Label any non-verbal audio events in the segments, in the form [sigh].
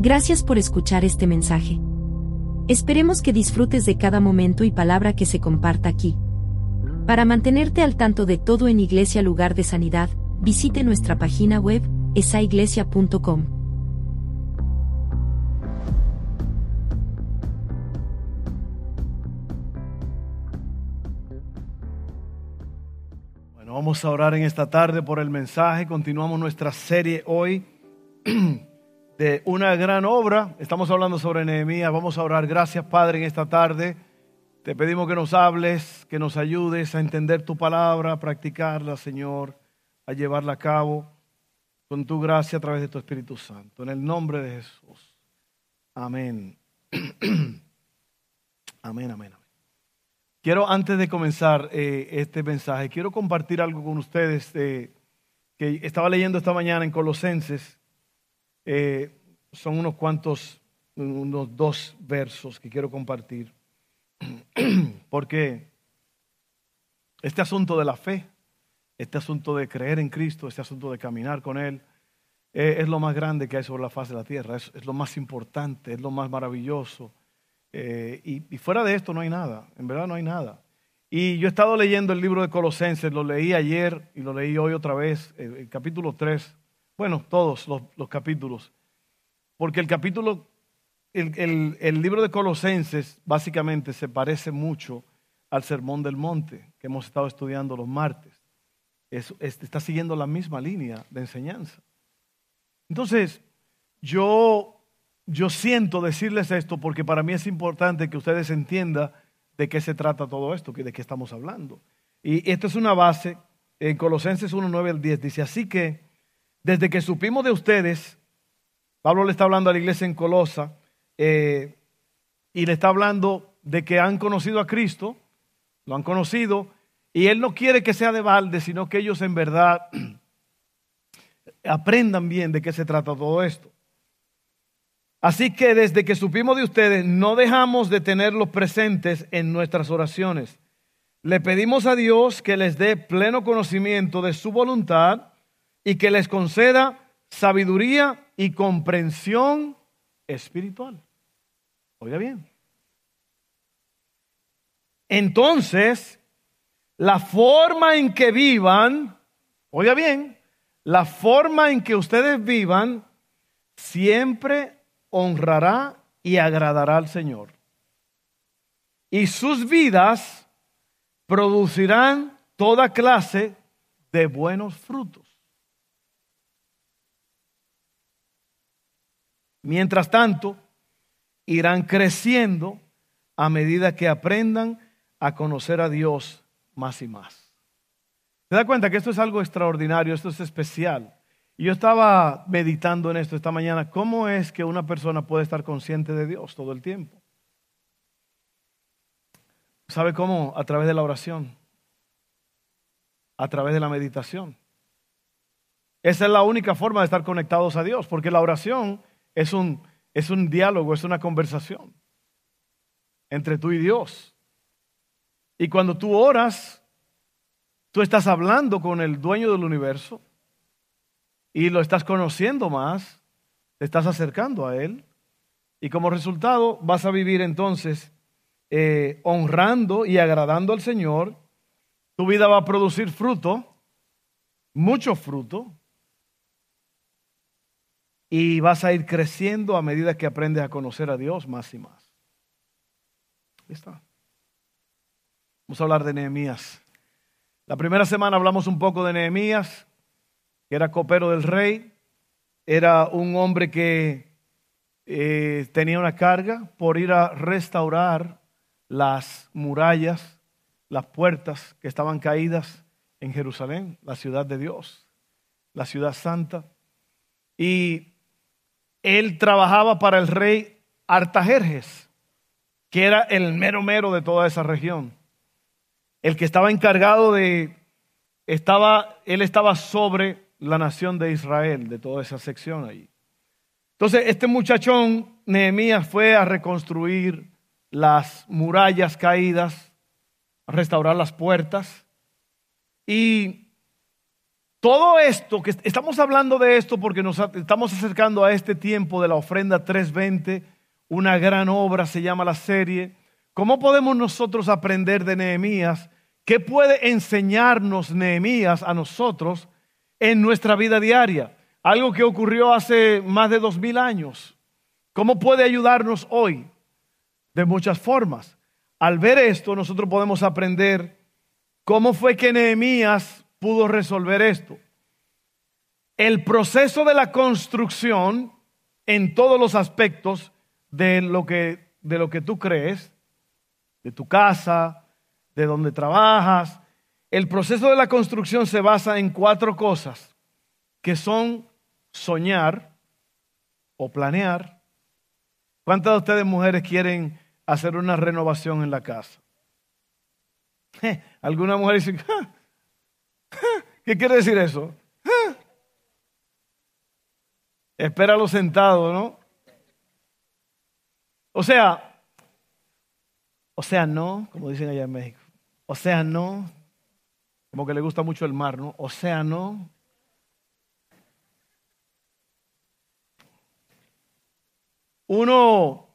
Gracias por escuchar este mensaje. Esperemos que disfrutes de cada momento y palabra que se comparta aquí. Para mantenerte al tanto de todo en Iglesia Lugar de Sanidad, visite nuestra página web, esaiglesia.com. Bueno, vamos a orar en esta tarde por el mensaje. Continuamos nuestra serie hoy [clears throat] de una gran obra. Estamos hablando sobre Nehemías. Vamos a orar. Gracias, Padre, en esta tarde. Te pedimos que nos hables, que nos ayudes a entender tu palabra, a practicarla, Señor, a llevarla a cabo con tu gracia a través de tu Espíritu Santo. En el nombre de Jesús. Amén. [clears throat] amén, amén, amén. Quiero, antes de comenzar eh, este mensaje, quiero compartir algo con ustedes eh, que estaba leyendo esta mañana en Colosenses. Eh, son unos cuantos, unos dos versos que quiero compartir. [clears throat] Porque este asunto de la fe, este asunto de creer en Cristo, este asunto de caminar con Él, eh, es lo más grande que hay sobre la faz de la tierra, es, es lo más importante, es lo más maravilloso. Eh, y, y, fuera de esto no hay nada, en verdad no hay nada. Y yo he estado leyendo el libro de Colosenses, lo leí ayer y lo leí hoy otra vez, el, el capítulo 3, bueno, todos los, los, capítulos, porque el capítulo, el, libro de Colosenses básicamente se parece mucho al Sermón del Monte que hemos estado estudiando los martes. Es, es, está siguiendo la misma línea de enseñanza. Entonces, yo, yo siento decirles esto porque para mí es importante que ustedes entiendan de qué se trata todo esto, de qué estamos hablando. Y esto es una base en Colosenses 1, 9 al 10. Dice, así que desde que supimos de ustedes, Pablo le está hablando a la iglesia en Colosa eh, y le está hablando de que han conocido a Cristo, lo han conocido, y él no quiere que sea de balde, sino que ellos en verdad [clears throat] aprendan bien de qué se trata todo esto. Así que desde que supimos de ustedes, no dejamos de tenerlos presentes en nuestras oraciones. Le pedimos a Dios que les dé pleno conocimiento de su voluntad y que les conceda sabiduría y comprensión espiritual. Oiga bien. Entonces, la forma en que vivan, oiga bien, la forma en que ustedes vivan siempre honrará y agradará al Señor. Y sus vidas producirán toda clase de buenos frutos. Mientras tanto, irán creciendo a medida que aprendan a conocer a Dios más y más. ¿Se da cuenta que esto es algo extraordinario, esto es especial? Yo estaba meditando en esto esta mañana, ¿cómo es que una persona puede estar consciente de Dios todo el tiempo? ¿Sabe cómo? A través de la oración, a través de la meditación. Esa es la única forma de estar conectados a Dios, porque la oración es un, es un diálogo, es una conversación entre tú y Dios. Y cuando tú oras, tú estás hablando con el dueño del universo y lo estás conociendo más, te estás acercando a Él y como resultado vas a vivir entonces eh, honrando y agradando al Señor. Tu vida va a producir fruto, mucho fruto, y vas a ir creciendo a medida que aprendes a conocer a Dios más y más. Está. Vamos a hablar de Nehemías. La primera semana hablamos un poco de Nehemías, que era copero del rey, era un hombre que eh, tenía una carga por ir a restaurar las murallas, las puertas que estaban caídas en Jerusalén, la ciudad de Dios, la ciudad santa. Y él trabajaba para el rey Artajerjes, que era el mero mero de toda esa región. El que estaba encargado de, estaba, él estaba sobre la nación de Israel, de toda esa sección ahí. Entonces, este muchachón, Nehemías, fue a reconstruir las murallas caídas, a restaurar las puertas. Y todo esto, que estamos hablando de esto porque nos estamos acercando a este tiempo de la ofrenda 320, una gran obra se llama la serie. ¿Cómo podemos nosotros aprender de Nehemías? ¿Qué puede enseñarnos Nehemías a nosotros en nuestra vida diaria? Algo que ocurrió hace más de dos mil años. ¿Cómo puede ayudarnos hoy? De muchas formas. Al ver esto, nosotros podemos aprender cómo fue que Nehemías pudo resolver esto. El proceso de la construcción en todos los aspectos de lo que, de lo que tú crees, de tu casa, de donde trabajas. El proceso de la construcción se basa en cuatro cosas, que son soñar o planear. ¿Cuántas de ustedes mujeres quieren hacer una renovación en la casa? [laughs] Alguna mujer dice, ¿qué quiere decir eso? Espéralo sentado, ¿no? O sea, o sea, no, como dicen allá en México. Océano, como que le gusta mucho el mar, ¿no? Océano. Uno,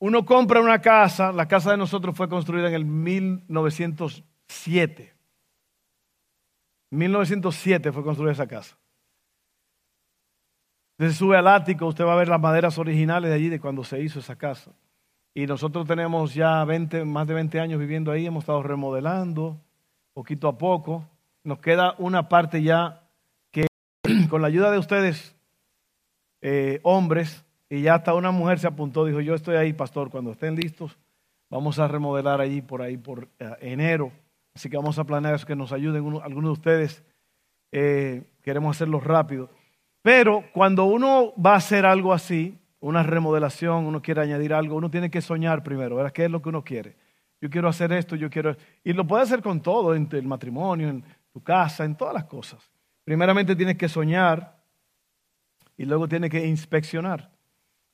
uno compra una casa, la casa de nosotros fue construida en el 1907. 1907 fue construida esa casa. Desde sube al ático, usted va a ver las maderas originales de allí, de cuando se hizo esa casa. Y nosotros tenemos ya 20, más de 20 años viviendo ahí, hemos estado remodelando poquito a poco. Nos queda una parte ya que [clears throat] con la ayuda de ustedes, eh, hombres, y ya hasta una mujer se apuntó, dijo, yo estoy ahí, pastor, cuando estén listos, vamos a remodelar allí por ahí por eh, enero. Así que vamos a planear eso, que nos ayuden algunos de ustedes. Eh, queremos hacerlo rápido. Pero cuando uno va a hacer algo así, una remodelación, uno quiere añadir algo, uno tiene que soñar primero, ¿verdad? ¿Qué es lo que uno quiere? Yo quiero hacer esto, yo quiero... Y lo puede hacer con todo, en el matrimonio, en tu casa, en todas las cosas. Primeramente tienes que soñar y luego tienes que inspeccionar.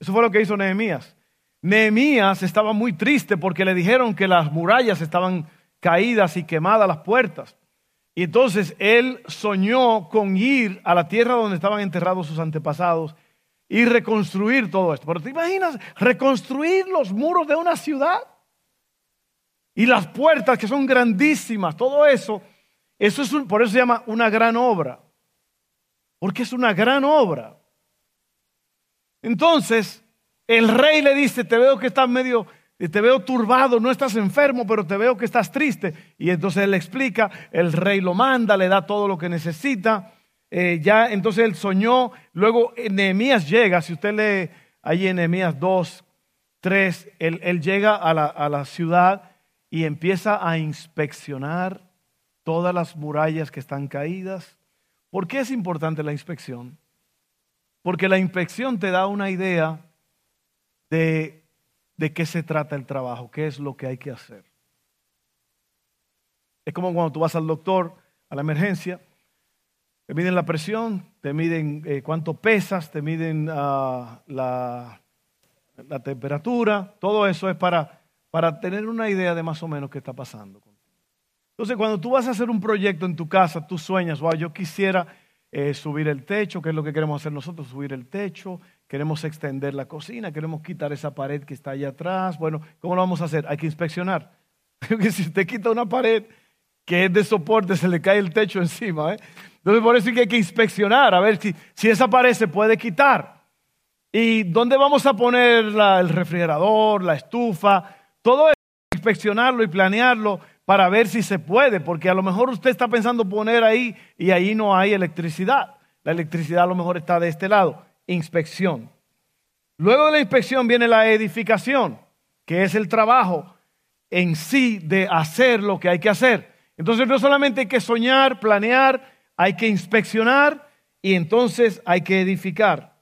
Eso fue lo que hizo Nehemías. Nehemías estaba muy triste porque le dijeron que las murallas estaban caídas y quemadas las puertas. Y entonces él soñó con ir a la tierra donde estaban enterrados sus antepasados y reconstruir todo esto. Pero te imaginas reconstruir los muros de una ciudad y las puertas que son grandísimas, todo eso, eso es por eso se llama una gran obra, porque es una gran obra. Entonces, el rey le dice, te veo que estás medio, te veo turbado, no estás enfermo, pero te veo que estás triste. Y entonces él explica, el rey lo manda, le da todo lo que necesita. Eh, ya entonces él soñó, luego Nehemías llega, si usted lee ahí en Nehemías 2, 3, él, llega a la, a la ciudad y empieza a inspeccionar todas las murallas que están caídas. ¿Por qué es importante la inspección? Porque la inspección te da una idea de, de qué se trata el trabajo, qué es lo que hay que hacer. Es como cuando tú vas al doctor, a la emergencia, te miden la presión, te miden eh, cuánto pesas, te miden ah, la, temperatura, todo eso es para, para tener una idea de más o menos qué está pasando. Entonces, cuando tú vas a hacer un proyecto en tu casa, tú sueñas, wow, yo quisiera eh, subir el techo, que es lo que queremos hacer nosotros, subir el techo, queremos extender la cocina, queremos quitar esa pared que está allá atrás. Bueno, ¿cómo lo vamos a hacer? Hay que inspeccionar. [laughs] si usted quita una pared que es de soporte, se le cae el techo encima. ¿eh? Entonces por eso hay que inspeccionar, a ver si, si esa pared se puede quitar. ¿Y dónde vamos a poner el refrigerador, la estufa? Todo eso, inspeccionarlo y planearlo para ver si se puede, porque a lo mejor usted está pensando poner ahí y ahí no hay electricidad. La electricidad a lo mejor está de este lado. Inspección. Luego de la inspección viene la edificación, que es el trabajo en sí de hacer lo que hay que hacer. Entonces no solamente hay que soñar, planear, hay que inspeccionar y entonces hay que edificar.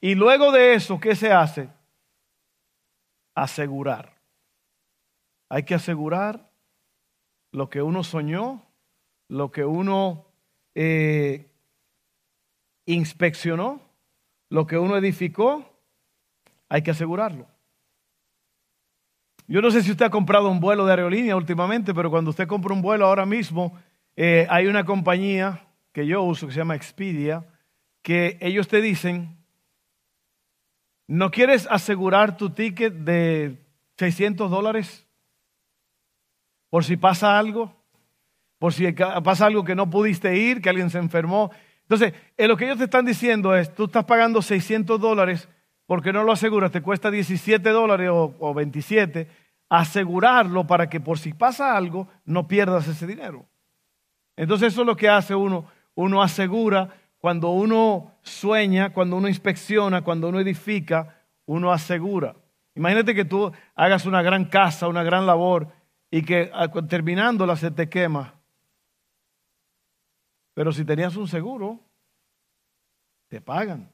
Y luego de eso, ¿qué se hace? Asegurar. Hay que asegurar lo que uno soñó, lo que uno eh, inspeccionó, lo que uno edificó, hay que asegurarlo. Yo no sé si usted ha comprado un vuelo de aerolínea últimamente, pero cuando usted compra un vuelo ahora mismo, eh, hay una compañía que yo uso, que se llama Expedia, que ellos te dicen, ¿no quieres asegurar tu ticket de 600 dólares? Por si pasa algo, por si pasa algo que no pudiste ir, que alguien se enfermó. Entonces, en lo que ellos te están diciendo es, tú estás pagando 600 dólares porque no lo aseguras, te cuesta 17 dólares o, o 27, asegurarlo para que por si pasa algo no pierdas ese dinero. Entonces eso es lo que hace uno, uno asegura cuando uno sueña, cuando uno inspecciona, cuando uno edifica, uno asegura. Imagínate que tú hagas una gran casa, una gran labor y que ah, terminándola se te quema. Pero si tenías un seguro, te pagan.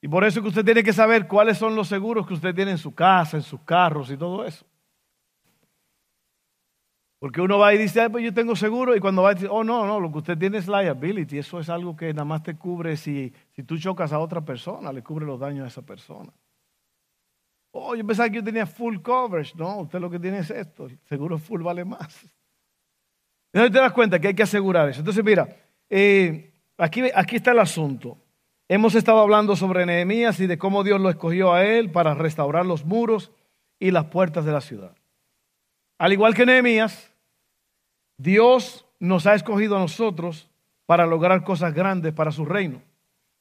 Y por eso que usted tiene que saber cuáles son los seguros que usted tiene en su casa, en sus carros y todo eso. Porque uno va y dice, pues yo tengo seguro, y cuando va a decir, oh no, no, lo que usted tiene es liability, eso es algo que nada más te cubre si, si tú chocas a otra persona, le cubre los daños a esa persona. Oh, yo pensaba que yo tenía full coverage. No, usted lo que tiene es esto, el seguro full vale más. Entonces te das cuenta que hay que asegurar eso. Entonces, mira, eh, aquí, aquí está el asunto. Hemos estado hablando sobre Nehemías y de cómo Dios lo escogió a él para restaurar los muros y las puertas de la ciudad. Al igual que Nehemías, Dios nos ha escogido a nosotros para lograr cosas grandes para su reino.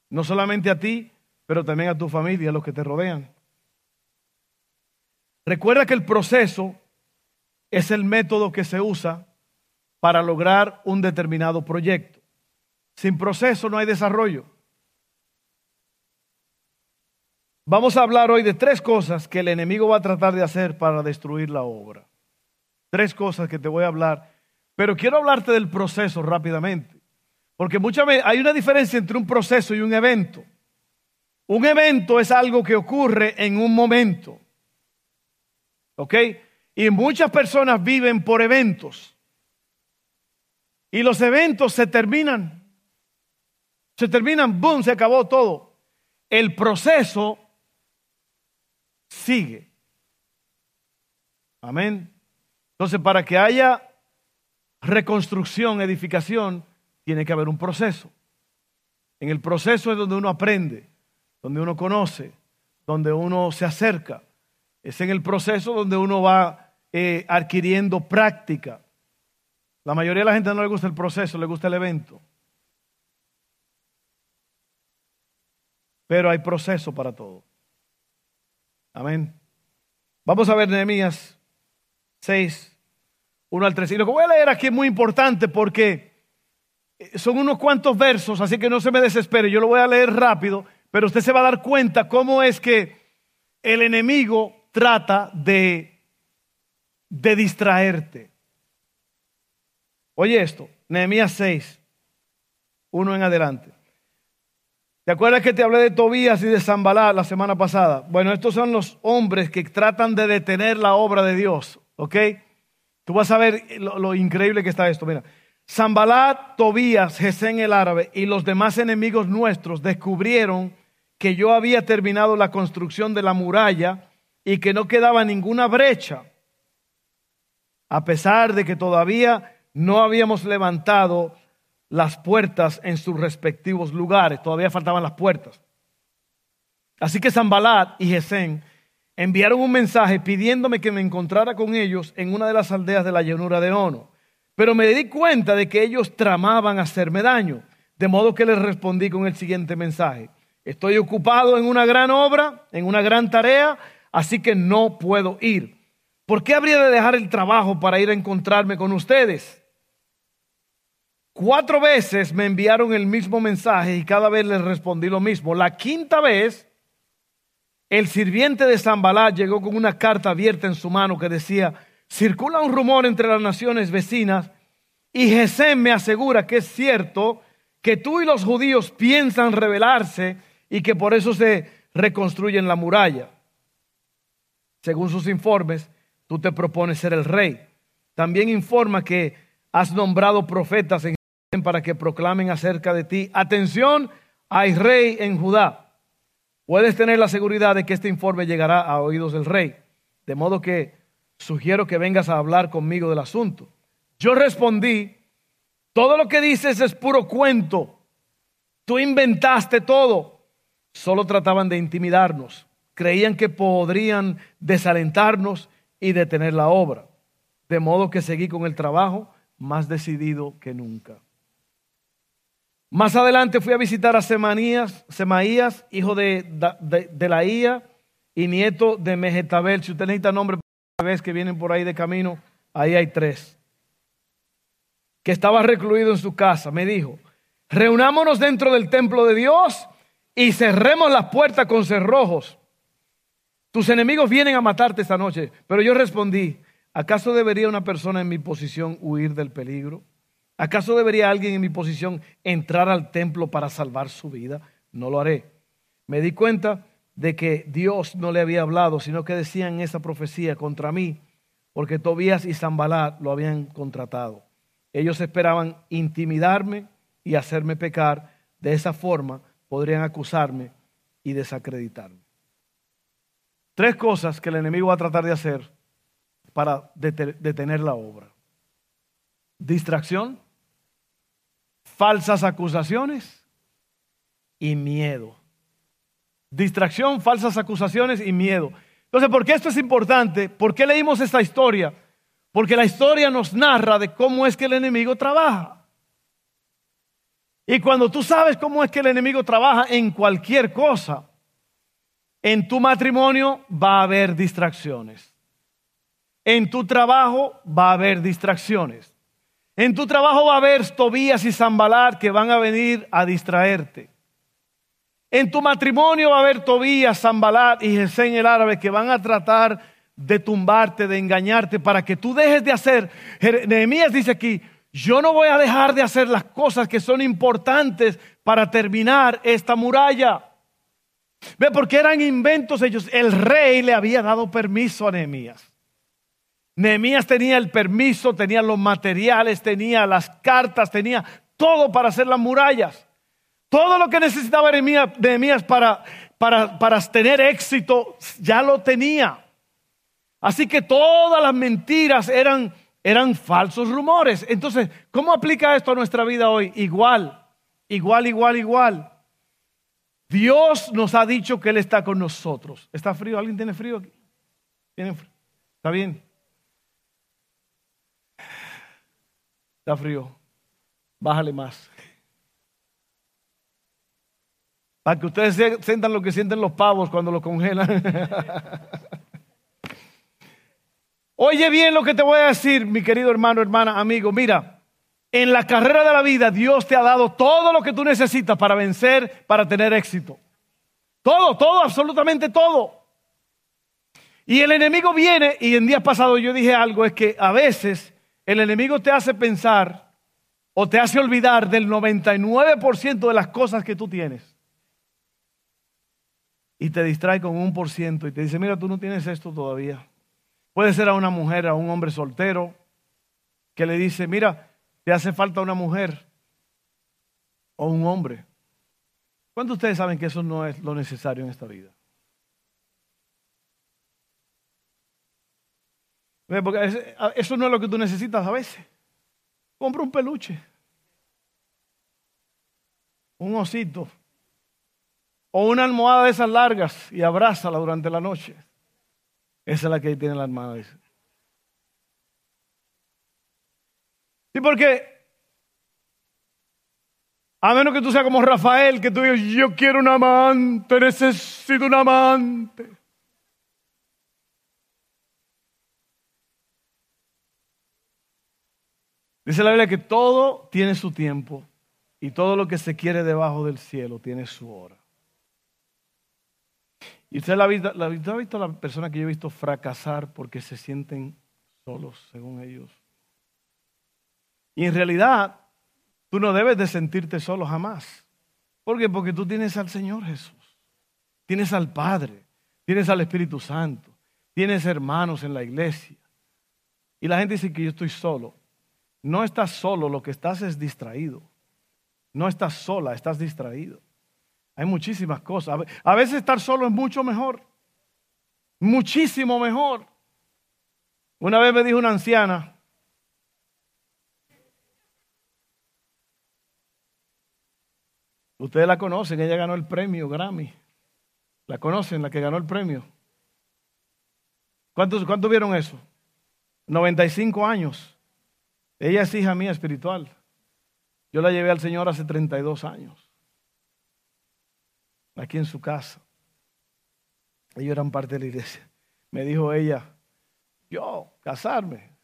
No solamente a ti, pero también a tu familia, a los que te rodean. Recuerda que el proceso es el método que se usa para lograr un determinado proyecto. Sin proceso no hay desarrollo. Vamos a hablar hoy de tres cosas que el enemigo va a tratar de hacer para destruir la obra. Tres cosas que te voy a hablar, pero quiero hablarte del proceso rápidamente, porque muchas veces hay una diferencia entre un proceso y un evento. Un evento es algo que ocurre en un momento. ¿Ok? Y muchas personas viven por eventos. Y los eventos se terminan. Se terminan, boom, se acabó todo. El proceso sigue. Amén. Entonces, para que haya reconstrucción, edificación, tiene que haber un proceso. En el proceso es donde uno aprende, donde uno conoce, donde uno se acerca. Es en el proceso donde uno va eh, adquiriendo práctica. La mayoría de la gente no le gusta el proceso, le gusta el evento. Pero hay proceso para todo. Amén. Vamos a ver Nehemías 6, 1 al 3. Y lo que voy a leer aquí es muy importante porque son unos cuantos versos, así que no se me desespere. Yo lo voy a leer rápido, pero usted se va a dar cuenta cómo es que el enemigo trata de, de distraerte. Oye esto, Nehemías 6, 1 en adelante. ¿Te acuerdas que te hablé de Tobías y de Zambalá la semana pasada? Bueno, estos son los hombres que tratan de detener la obra de Dios, ¿ok? Tú vas a ver lo, increíble que está esto. Mira, Zambalá, Tobías, Gesén el árabe y los demás enemigos nuestros descubrieron que yo había terminado la construcción de la muralla y que no quedaba ninguna brecha, a pesar de que todavía no habíamos levantado las puertas en sus respectivos lugares. Todavía faltaban las puertas. Así que Zambalat y Gesén enviaron un mensaje pidiéndome que me encontrara con ellos en una de las aldeas de la llanura de Ono. Pero me di cuenta de que ellos tramaban hacerme daño, de modo que les respondí con el siguiente mensaje. Estoy ocupado en una gran obra, en una gran tarea, así que no puedo ir. ¿Por qué habría de dejar el trabajo para ir a encontrarme con ustedes? Cuatro veces me enviaron el mismo mensaje y cada vez les respondí lo mismo. La quinta vez, el sirviente de Zambalá llegó con una carta abierta en su mano que decía, circula un rumor entre las naciones vecinas y Gesem me asegura que es cierto que tú y los judíos piensan rebelarse y que por eso se reconstruyen la muralla. Según sus informes, tú te propones ser el rey. También informa que has nombrado profetas en para que proclamen acerca de ti. Atención, hay rey en Judá. Puedes tener la seguridad de que este informe llegará a oídos del rey. De modo que sugiero que vengas a hablar conmigo del asunto. Yo respondí, Todo lo que dices es puro cuento. Tú inventaste todo. Solo trataban de intimidarnos. Creían que podrían desalentarnos y detener la obra. De modo que seguí con el trabajo más decidido que nunca. Más adelante fui a visitar a Semaías, Semaías hijo de, de, la Ia y nieto de Mejetabel. Si usted necesita nombre vez que vienen por ahí de camino, ahí hay tres. Que estaba recluido en su casa. Me dijo, reunámonos dentro del templo de Dios y cerremos las puertas con cerrojos. Tus enemigos vienen a matarte esta noche. Pero yo respondí, ¿acaso debería una persona en mi posición huir del peligro? ¿Acaso debería alguien en mi posición entrar al templo para salvar su vida? No lo haré. Me di cuenta de que Dios no le había hablado, sino que decían esa profecía contra mí, porque Tobías y Zambalat lo habían contratado. Ellos esperaban intimidarme y hacerme pecar. De esa forma podrían acusarme y desacreditarme. Tres cosas que el enemigo va a tratar de hacer para detener la obra. Distracción, falsas acusaciones y miedo. Distracción, falsas acusaciones y miedo. Entonces, ¿por qué esto es importante? ¿Por qué leímos esta historia? Porque la historia nos narra de cómo es que el enemigo trabaja. Y cuando tú sabes cómo es que el enemigo trabaja en cualquier cosa, en tu matrimonio va a haber distracciones. En tu trabajo va a haber distracciones. En tu trabajo va a haber Tobías y Zambalar que van a venir a distraerte. En tu matrimonio va a haber Tobías, Zambalat y Gesén el árabe que van a tratar de tumbarte, de engañarte para que tú dejes de hacer. Nehemías dice aquí, yo no voy a dejar de hacer las cosas que son importantes para terminar esta muralla. Ve, porque eran inventos ellos. El rey le había dado permiso a Nehemías. Nehemías tenía el permiso, tenía los materiales, tenía las cartas, tenía todo para hacer las murallas. Todo lo que necesitaba Nehemías para, para, para tener éxito ya lo tenía. Así que todas las mentiras eran, eran falsos rumores. Entonces, ¿cómo aplica esto a nuestra vida hoy? Igual, igual, igual, igual. Dios nos ha dicho que Él está con nosotros. ¿Está frío? ¿Alguien tiene frío aquí? ¿Tiene frío? ¿Está bien? Está frío. Bájale más. Para que ustedes sientan lo que sienten los pavos cuando los congelan. [laughs] Oye bien lo que te voy a decir, mi querido hermano, hermana, amigo. Mira, en la carrera de la vida Dios te ha dado todo lo que tú necesitas para vencer, para tener éxito. Todo, todo, absolutamente todo. Y el enemigo viene, y en días pasados yo dije algo, es que a veces el enemigo te hace pensar o te hace olvidar del 99% de las cosas que tú tienes y te distrae con un por ciento y te dice, mira, tú no tienes esto todavía. Puede ser a una mujer, a un hombre soltero, que le dice, mira, te hace falta una mujer o un hombre. ¿Cuántos de ustedes saben que eso no es lo necesario en esta vida? Porque eso no es lo que tú necesitas a veces. Compra un peluche, un osito, o una almohada de esas largas y abrázala durante la noche. Esa es la que tiene la hermana. Dice. Sí, porque a menos que tú seas como Rafael, que tú digas, yo quiero un amante, necesito un amante. Dice la Biblia que todo tiene su tiempo y todo lo que se quiere debajo del cielo tiene su hora. Y usted la ha visto, la, ha visto a la persona que yo he visto fracasar porque se sienten solos, según ellos. Y en realidad, tú no debes de sentirte solo jamás. ¿Por qué? Porque tú tienes al Señor Jesús, tienes al Padre, tienes al Espíritu Santo, tienes hermanos en la iglesia. Y la gente dice que yo estoy solo. No estás solo, lo que estás es distraído. No estás sola, estás distraído. Hay muchísimas cosas. A veces estar solo es mucho mejor. Muchísimo mejor. Una vez me dijo una anciana, Ustedes la conocen, ella ganó el premio Grammy. ¿La conocen, la que ganó el premio? ¿Cuántos, cuántos vieron eso? 95 años. Ella es hija mía espiritual. Yo la llevé al Señor hace 32 años. Aquí en su casa. Ellos eran parte de la iglesia. Me dijo ella, yo, casarme.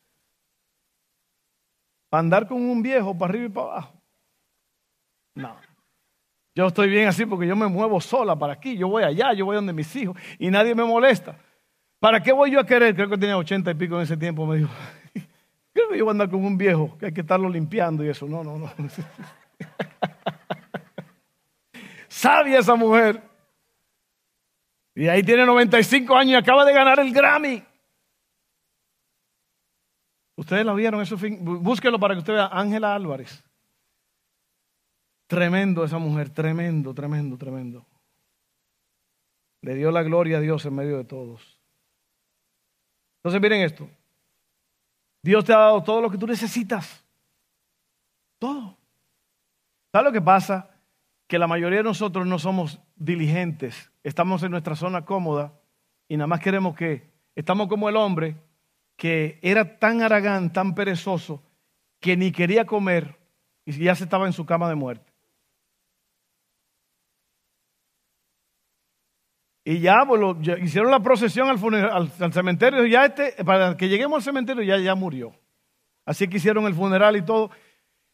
Para andar con un viejo para arriba y para abajo. No. Yo estoy bien así porque yo me muevo sola para aquí, yo voy allá, yo voy donde mis hijos y nadie me molesta. ¿Para qué voy yo a querer? Creo que tenía ochenta y pico en ese tiempo, me dijo. Creo que yo voy a andar con un viejo, que hay que estarlo limpiando y eso. No, no, no. [laughs] Sabia esa mujer. Y ahí tiene 95 años y acaba de ganar el Grammy. Ustedes la vieron, eso búsquelo para que usted vea. Ángela Álvarez. Tremendo esa mujer, tremendo, tremendo, tremendo. Le dio la gloria a Dios en medio de todos. Entonces miren esto. Dios te ha dado todo lo que tú necesitas. Todo. ¿Sabes lo que pasa? Que la mayoría de nosotros no somos diligentes. Estamos en nuestra zona cómoda y nada más queremos que estamos como el hombre que era tan aragán, tan perezoso, que ni quería comer y ya se estaba en su cama de muerte. Y ya, pues, hicieron la procesión al, al, cementerio. Ya este, para que lleguemos al cementerio, ya, ya murió. Así que hicieron el funeral y todo.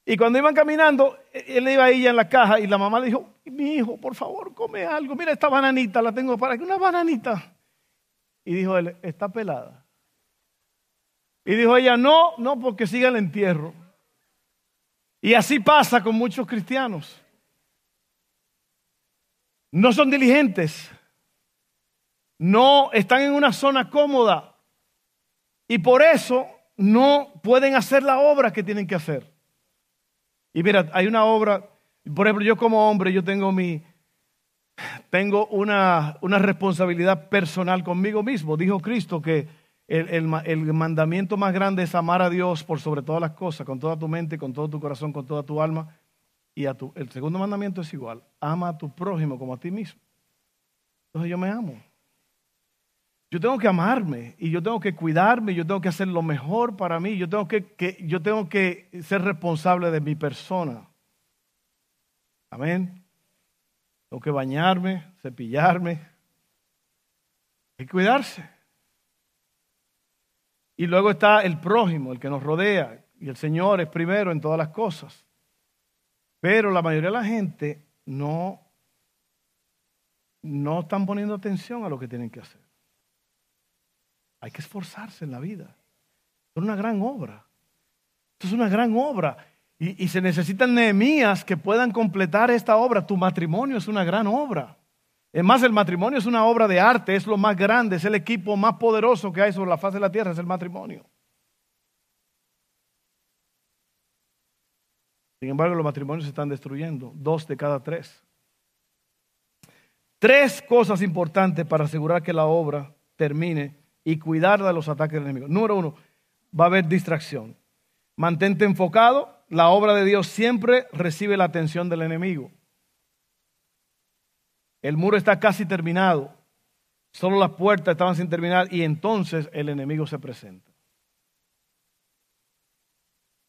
Y cuando iban caminando, e, él iba ahí en la caja y la mamá le dijo, mi hijo, por favor, come algo. Mira esta bananita, la tengo para aquí, una bananita. Y dijo él, está pelada. Y dijo ella, no, no, porque siga el entierro. Y así pasa con muchos cristianos. No son diligentes no están en una zona cómoda y por eso no pueden hacer la obra que tienen que hacer. Y mira, hay una obra, por ejemplo, yo como hombre, yo tengo mi, tengo una, una responsabilidad personal conmigo mismo. Dijo Cristo que el, el, mandamiento más grande es amar a Dios por sobre todas las cosas, con toda tu mente, con todo tu corazón, con toda tu alma. Y a tu, el segundo mandamiento es igual, ama a tu prójimo como a ti mismo. Entonces yo me amo. Yo tengo que amarme y yo tengo que cuidarme, yo tengo que hacer lo mejor para mí, yo tengo que, yo tengo que ser responsable de mi persona. Amén. Tengo que bañarme, cepillarme y cuidarse. Y luego está el prójimo, el que nos rodea, y el Señor es primero en todas las cosas. Pero la mayoría de la gente no, no están poniendo atención a lo que tienen que hacer. Hay que esforzarse en la vida. Es una gran obra. Esto es una gran obra. Y, se necesitan Nehemías que puedan completar esta obra. Tu matrimonio es una gran obra. Es más, el matrimonio es una obra de arte, es lo más grande, es el equipo más poderoso que hay sobre la faz de la tierra, es el matrimonio. Sin embargo, los matrimonios se están destruyendo, dos de cada tres. Tres cosas importantes para asegurar que la obra termine y cuidar de los ataques del enemigo. Número uno, va a haber distracción. Mantente enfocado. La obra de Dios siempre recibe la atención del enemigo. El muro está casi terminado. Solo las puertas estaban sin terminar y entonces el enemigo se presenta.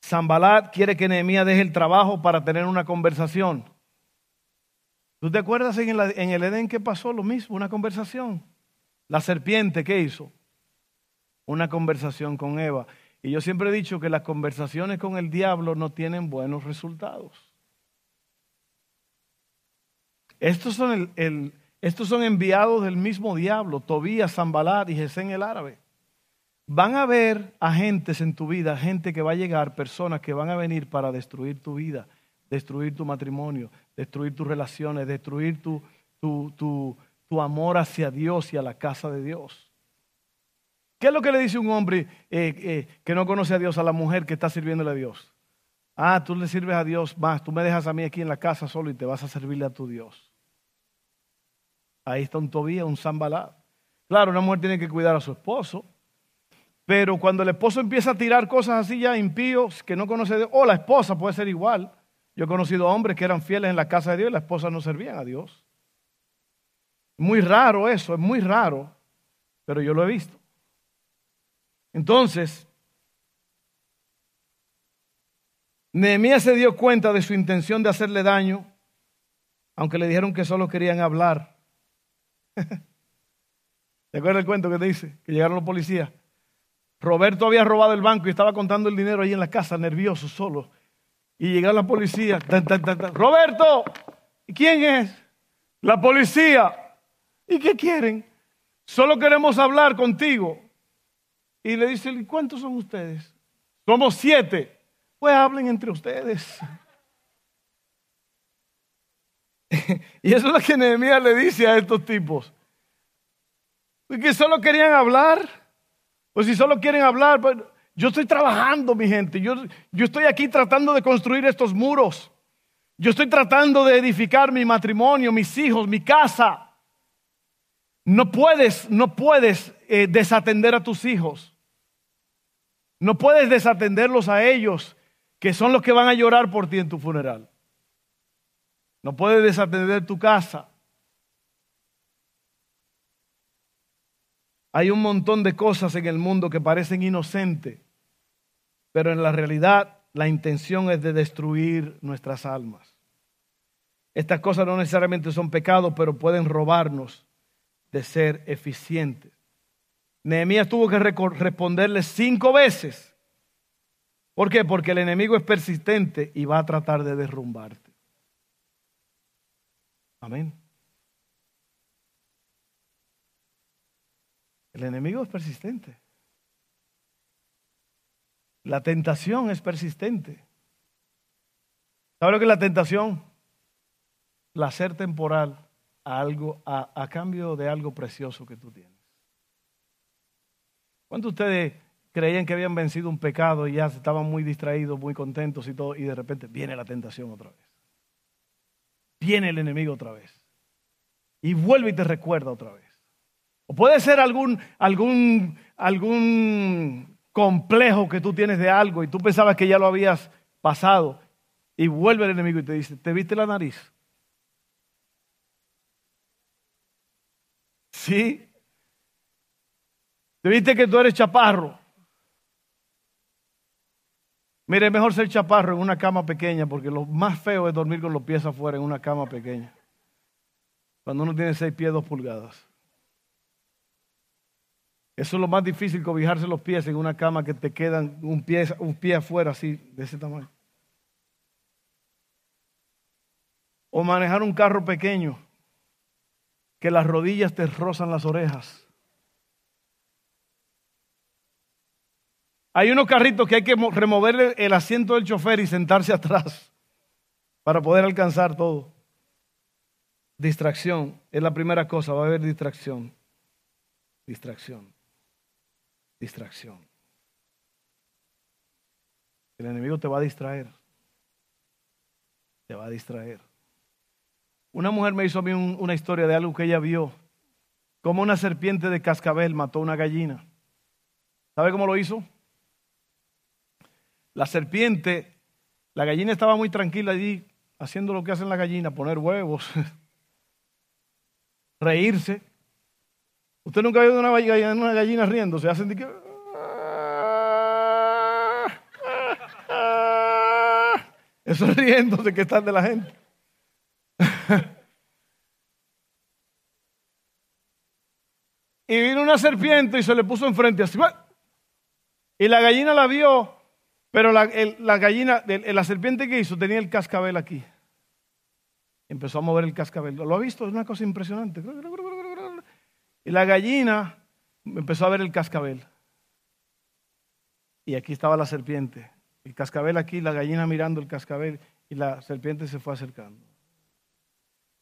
Zambalat quiere que Nehemías deje el trabajo para tener una conversación. ¿Tú te acuerdas en, el Edén que pasó lo mismo? Una conversación. La serpiente, ¿qué hizo? Una conversación con Eva. Y yo siempre he dicho que las conversaciones con el diablo no tienen buenos resultados. Estos son, estos son enviados del mismo diablo, Tobías, Zambalat y Gesén el árabe. Van a haber agentes en tu vida, gente que va a llegar, personas que van a venir para destruir tu vida, destruir tu matrimonio, destruir tus relaciones, destruir tu, tu, tu, tu amor hacia Dios y a la casa de Dios. ¿Qué es lo que le dice un hombre eh, eh, que no conoce a Dios a la mujer que está sirviéndole a Dios? Ah, tú le sirves a Dios más, tú me dejas a mí aquí en la casa solo y te vas a servirle a tu Dios. Ahí está un Tobía, un Zambalá. Claro, una mujer tiene que cuidar a su esposo, pero cuando el esposo empieza a tirar cosas así ya impíos que no conoce a Dios, o la esposa puede ser igual, Yo he conocido hombres que eran fieles en la casa de Dios y la esposa no servían a Dios. Muy raro eso, es muy raro, pero yo lo he visto. Entonces, Nehemías se dio cuenta de su intención de hacerle daño, aunque le dijeron que solo querían hablar. [laughs] ¿Te acuerdas el cuento que te dice? Que llegaron los policías. Roberto había robado el banco y estaba contando el dinero ahí en la casa, nervioso, solo. Y llega la policía. Roberto, ¿quién es? La policía. ¿Y qué quieren? Solo queremos hablar contigo. Y le dice, ¿cuántos son ustedes? Somos siete. Pues hablen entre ustedes. [laughs] y eso es lo que Nehemías le dice a estos tipos. Que solo querían hablar. Pues si solo quieren hablar, pues, yo estoy trabajando, mi gente. Yo, yo estoy aquí tratando de construir estos muros. Yo estoy tratando de edificar mi matrimonio, mis hijos, mi casa. No puedes, no puedes eh, desatender a tus hijos. No puedes desatenderlos a ellos que son los que van a llorar por ti en tu funeral. No puedes desatender tu casa. Hay un montón de cosas en el mundo que parecen inocentes, pero en la realidad la intención es de destruir nuestras almas. Estas cosas no necesariamente son pecados, pero pueden robarnos de ser eficientes. Nehemías tuvo que responderle cinco veces ¿Por qué? Porque el enemigo es persistente y va a tratar de derrumbarte. Amén. El enemigo es persistente. La tentación es persistente. ¿Sabe lo que es la tentación? Placer temporal a, algo, a, a cambio de algo precioso que tú tienes. ¿Cuántos de ustedes creían que habían vencido un pecado y ya estaban muy distraídos, muy contentos y todo, y de repente viene la tentación otra vez. Viene el enemigo otra vez. Y vuelve y te recuerda otra vez. O puede ser algún, algún, algún complejo que tú tienes de algo y tú pensabas que ya lo habías pasado y vuelve el enemigo y te dice, ¿te viste la nariz? Sí. ¿Te viste que tú eres chaparro? Mire, es mejor ser chaparro en una cama pequeña porque lo más feo es dormir con los pies afuera en una cama pequeña. Cuando uno tiene seis pies, dos pulgadas. Eso es lo más difícil, cobijarse los pies en una cama que te quedan un pie, un pie afuera así, de ese tamaño. O manejar un carro pequeño que las rodillas te rozan las orejas. Hay unos carritos que hay que removerle el asiento del chofer y sentarse [laughs] atrás para poder alcanzar todo. Distracción es la primera cosa, va a haber distracción. Distracción. Distracción. El enemigo te va a distraer. Te va a distraer. Una mujer me hizo a mí una historia de algo que ella vio. Como una serpiente de cascabel mató una gallina. ¿Sabe cómo lo hizo? La serpiente, la gallina estaba muy tranquila allí, haciendo lo que hacen las gallinas, poner huevos, [laughs] reírse. Usted nunca ha oído una gallina, una gallina riéndose, hacen de que... [laughs] Eso es riéndose que están de la gente. [laughs] y vino una serpiente y se le puso enfrente así. Y la gallina la vio pero la, gallina, la serpiente que hizo tenía el cascabel aquí. Empezó a mover el cascabel. ¿Lo ha visto? Es una cosa impresionante. Y la gallina empezó a ver el cascabel. Y aquí estaba la serpiente. El cascabel aquí, la gallina mirando el cascabel y la serpiente se fue acercando.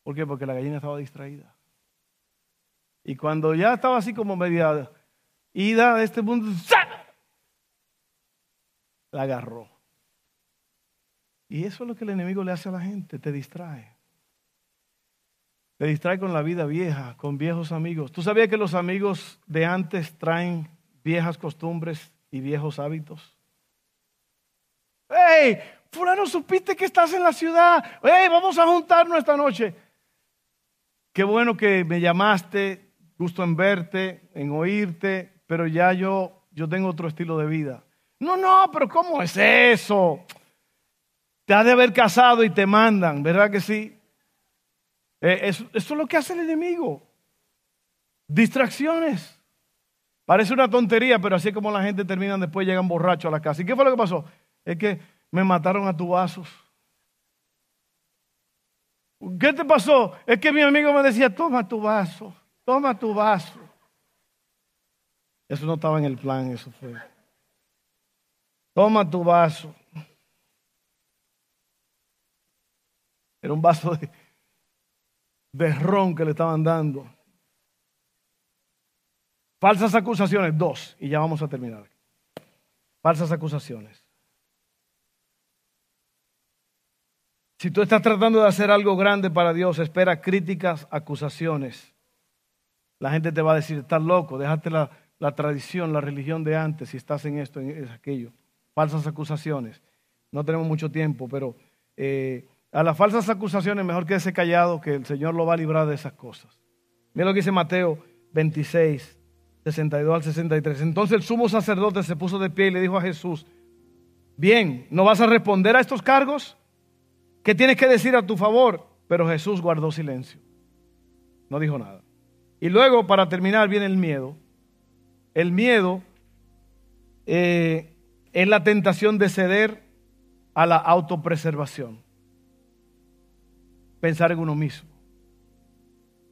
¿Por qué? Porque la gallina estaba distraída. Y cuando ya estaba así como media ida de este mundo, la agarró. Y eso es lo que el enemigo le hace a la gente, te distrae. Te distrae con la vida vieja, con viejos amigos. ¿Tú sabías que los amigos de antes traen viejas costumbres y viejos hábitos? ¡Hey! fulano, supiste que estás en la ciudad. Hey, vamos a juntarnos esta noche. Qué bueno que me llamaste, gusto en verte, en oírte, pero ya yo, yo tengo otro estilo de vida. No, no, pero ¿cómo es eso? Te has de haber casado y te mandan, ¿verdad que sí? Eh, eso, es lo que hace el enemigo. Distracciones. Parece una tontería, pero así como la gente termina después llegan borrachos a la casa. ¿Y qué fue lo que pasó? Es que me mataron a tu vasos. ¿Qué te pasó? Es que mi amigo me decía, toma tu vaso, toma tu vaso. Eso no estaba en el plan, eso fue. Toma tu vaso. Era un vaso de, ron que le estaban dando. Falsas acusaciones, dos, y ya vamos a terminar. Falsas acusaciones. Si tú estás tratando de hacer algo grande para Dios, espera críticas, acusaciones. La gente te va a decir, estás loco, déjate la, tradición, la religión de antes, si estás en esto, en aquello. Falsas acusaciones. No tenemos mucho tiempo, pero eh, a las falsas acusaciones mejor quédese callado, que el Señor lo va a librar de esas cosas. Mira lo que dice Mateo 26, 62 al 63. Entonces el sumo sacerdote se puso de pie y le dijo a Jesús, bien, ¿no vas a responder a estos cargos? ¿Qué tienes que decir a tu favor? Pero Jesús guardó silencio. No dijo nada. Y luego, para terminar, viene el miedo. El miedo eh, es la tentación de ceder a la autopreservación. Pensar en uno mismo.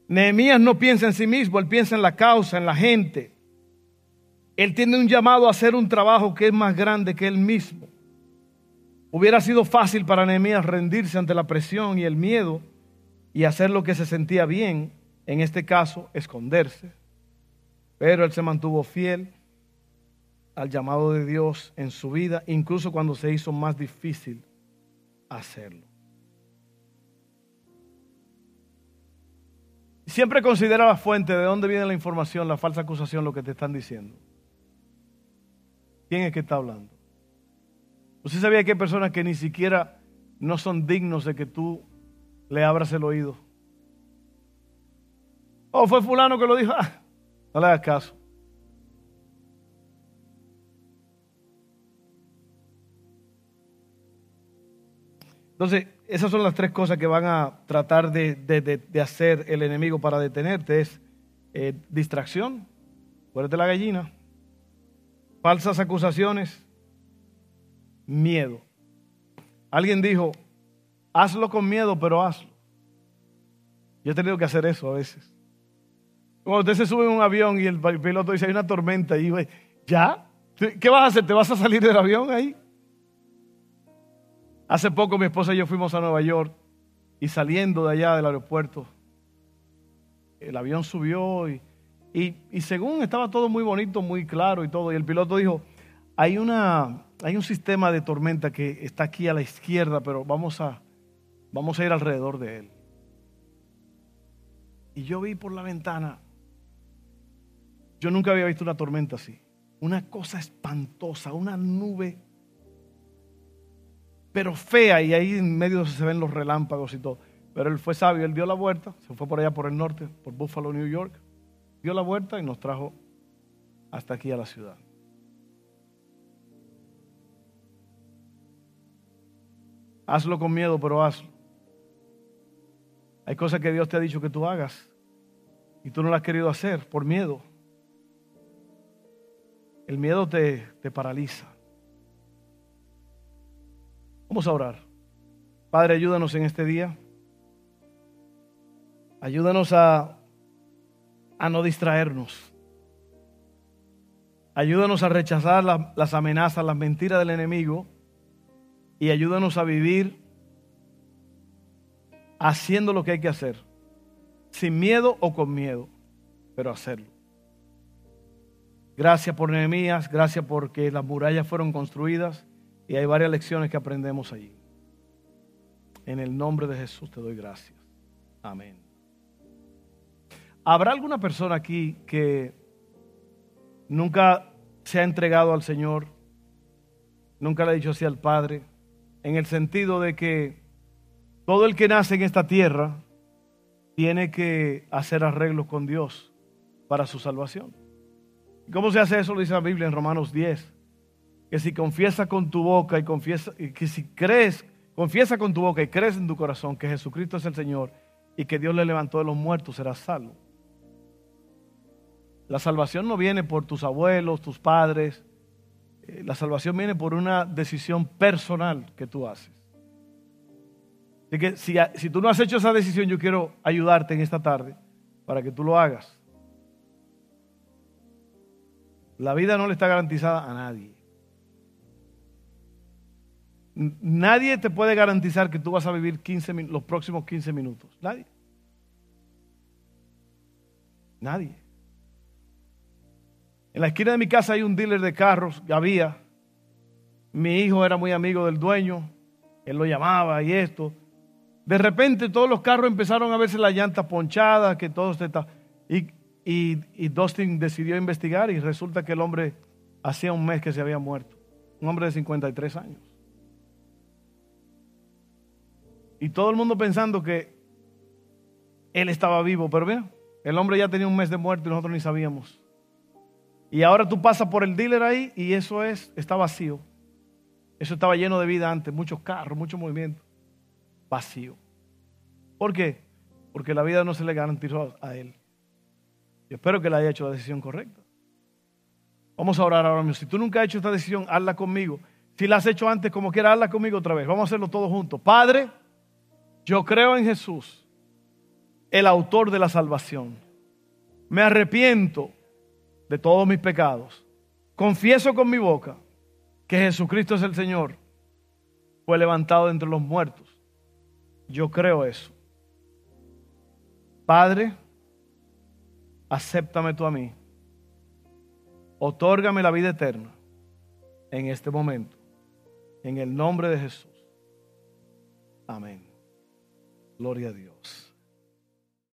Nehemías no piensa en sí mismo, él piensa en la causa, en la gente. Él tiene un llamado a hacer un trabajo que es más grande que él mismo. Hubiera sido fácil para Nehemías rendirse ante la presión y el miedo y hacer lo que se sentía bien, en este caso, esconderse. Pero él se mantuvo fiel al llamado de Dios en su vida, incluso cuando se hizo más difícil hacerlo. Siempre considera la fuente de dónde viene la información, la falsa acusación, lo que te están diciendo. ¿Quién es que está hablando? ¿Usted sabía que hay personas que ni siquiera no son dignos de que tú le abras el oído? Oh, fue fulano que lo dijo. Ah, no le hagas caso. Entonces, esas son las tres cosas que van a tratar de, hacer el enemigo para detenerte. Es eh, distracción, fuerte la gallina, falsas acusaciones, miedo. Alguien dijo, hazlo con miedo, pero hazlo. Yo he tenido que hacer eso a veces. Cuando usted se sube en un avión y el piloto dice, hay una tormenta, y ¿ya? ¿Qué vas a hacer? ¿Te vas a salir del avión ahí? Hace poco mi esposa y yo fuimos a Nueva York y saliendo de allá del aeropuerto, el avión subió y, y, según estaba todo muy bonito, muy claro y todo, y el piloto dijo, hay, una, hay un sistema de tormenta que está aquí a la izquierda, pero vamos a, vamos a ir alrededor de él. Y yo vi por la ventana, yo nunca había visto una tormenta así, una cosa espantosa, una nube pero fea, y ahí en medio se ven los relámpagos y todo. Pero él fue sabio, él dio la vuelta, se fue por allá por el norte, por Buffalo, New York, dio la vuelta y nos trajo hasta aquí a la ciudad. Hazlo con miedo, pero hazlo. Hay cosas que Dios te ha dicho que tú hagas y tú no las has querido hacer por miedo. El miedo te, te paraliza. Vamos a orar. Padre, ayúdanos en este día. Ayúdanos a, a no distraernos. Ayúdanos a rechazar las amenazas, las mentiras del enemigo. Y ayúdanos a vivir haciendo lo que hay que hacer. Sin miedo o con miedo, pero hacerlo. Gracias por Nehemías, gracias porque las murallas fueron construidas. Y hay varias lecciones que aprendemos allí. En el nombre de Jesús te doy gracias. Amén. ¿Habrá alguna persona aquí que nunca se ha entregado al Señor? Nunca le ha dicho así al Padre. en el sentido de que todo el que nace en esta tierra tiene que hacer arreglos con Dios para su salvación. ¿Cómo se hace eso? Lo dice la Biblia en Romanos 10. Que si confiesa con tu boca y confiesa, que si crees, confiesa con tu boca y crees en tu corazón que Jesucristo es el Señor y que Dios le levantó de los muertos, serás salvo. La salvación no viene por tus abuelos, tus padres. Eh, la salvación viene por una decisión personal que tú haces. Así que si, si tú no has hecho esa decisión, yo quiero ayudarte en esta tarde para que tú lo hagas. La vida no le está garantizada a nadie. Nadie te puede garantizar que tú vas a vivir 15, los próximos 15 minutos. Nadie. Nadie. En la esquina de mi casa hay un dealer de carros, había. Mi hijo era muy amigo del dueño, él lo llamaba y esto. De repente todos los carros empezaron a verse la llanta ponchada, que todo está. Y, y, y Dustin decidió investigar y resulta que el hombre hacía un mes que se había muerto. Un hombre de 53 años. Y todo el mundo pensando que él estaba vivo, pero vean, el hombre ya tenía un mes de muerto y nosotros ni sabíamos. Y ahora tú pasas por el dealer ahí y eso es, está vacío. Eso estaba lleno de vida antes, muchos carros, mucho movimiento. Vacío. ¿Por qué? Porque la vida no se le garantizó a él. Yo espero que le haya hecho la decisión correcta. Vamos a orar ahora mismo. Si tú nunca has hecho esta decisión, hazla conmigo. Si la has hecho antes, como quiera, hazla conmigo otra vez. Vamos a hacerlo todos juntos. Padre, yo creo en Jesús el autor de la salvación. Me arrepiento de todos mis pecados. Confieso con mi boca que Jesucristo es el Señor. Fue levantado entre los muertos. Yo creo eso. Padre, acéptame tú a mí. Otórgame la vida eterna en este momento. En el nombre de Jesús. Amén. Gloria a Dios.